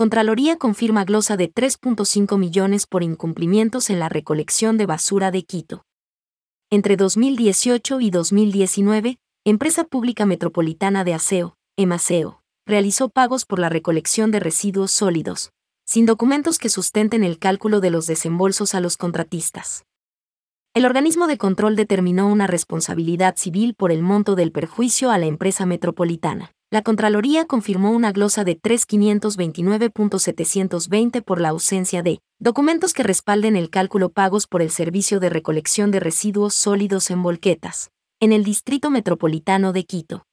Contraloría confirma glosa de 3.5 millones por incumplimientos en la recolección de basura de Quito. Entre 2018 y 2019, Empresa Pública Metropolitana de Aseo, EMASEO, realizó pagos por la recolección de residuos sólidos, sin documentos que sustenten el cálculo de los desembolsos a los contratistas. El organismo de control determinó una responsabilidad civil por el monto del perjuicio a la empresa metropolitana. La Contraloría confirmó una glosa de 3.529.720 por la ausencia de documentos que respalden el cálculo pagos por el servicio de recolección de residuos sólidos en volquetas, en el Distrito Metropolitano de Quito.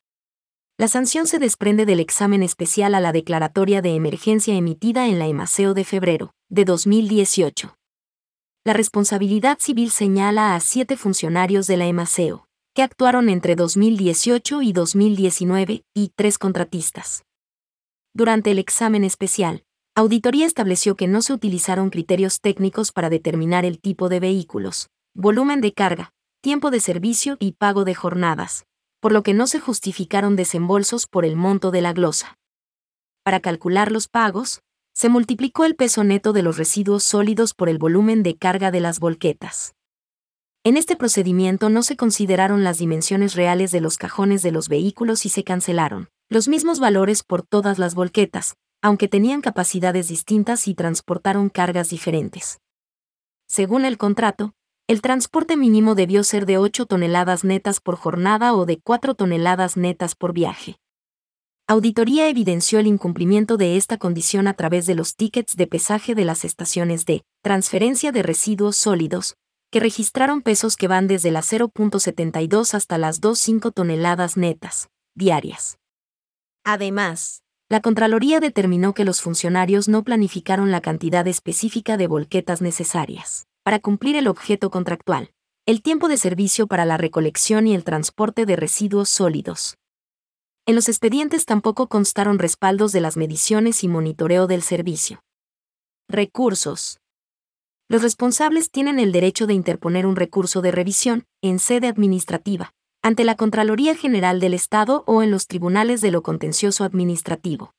La sanción se desprende del examen especial a la declaratoria de emergencia emitida en la EMASEO de febrero de 2018. La responsabilidad civil señala a siete funcionarios de la EMASEO, que actuaron entre 2018 y 2019, y tres contratistas. Durante el examen especial, Auditoría estableció que no se utilizaron criterios técnicos para determinar el tipo de vehículos, volumen de carga, tiempo de servicio y pago de jornadas, por lo que no se justificaron desembolsos por el monto de la glosa. Para calcular los pagos, se multiplicó el peso neto de los residuos sólidos por el volumen de carga de las volquetas. En este procedimiento no se consideraron las dimensiones reales de los cajones de los vehículos y se cancelaron los mismos valores por todas las volquetas, aunque tenían capacidades distintas y transportaron cargas diferentes. Según el contrato, el transporte mínimo debió ser de 8 toneladas netas por jornada o de 4 toneladas netas por viaje. Auditoría evidenció el incumplimiento de esta condición a través de los tickets de pesaje de las estaciones de transferencia de residuos sólidos, que registraron pesos que van desde las 0.72 hasta las 2,5 toneladas netas, diarias. Además, la Contraloría determinó que los funcionarios no planificaron la cantidad específica de volquetas necesarias para cumplir el objeto contractual, el tiempo de servicio para la recolección y el transporte de residuos sólidos. En los expedientes tampoco constaron respaldos de las mediciones y monitoreo del servicio. Recursos. Los responsables tienen el derecho de interponer un recurso de revisión, en sede administrativa, ante la Contraloría General del Estado o en los tribunales de lo contencioso administrativo.